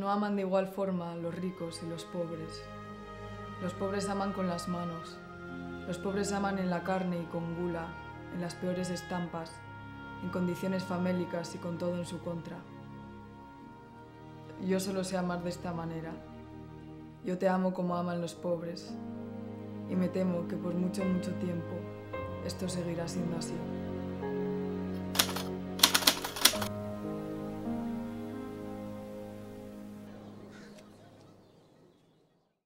No aman de igual forma los ricos y los pobres. Los pobres aman con las manos. Los pobres aman en la carne y con gula, en las peores estampas, en condiciones famélicas y con todo en su contra. Yo solo sé amar de esta manera. Yo te amo como aman los pobres. Y me temo que por mucho, mucho tiempo esto seguirá siendo así.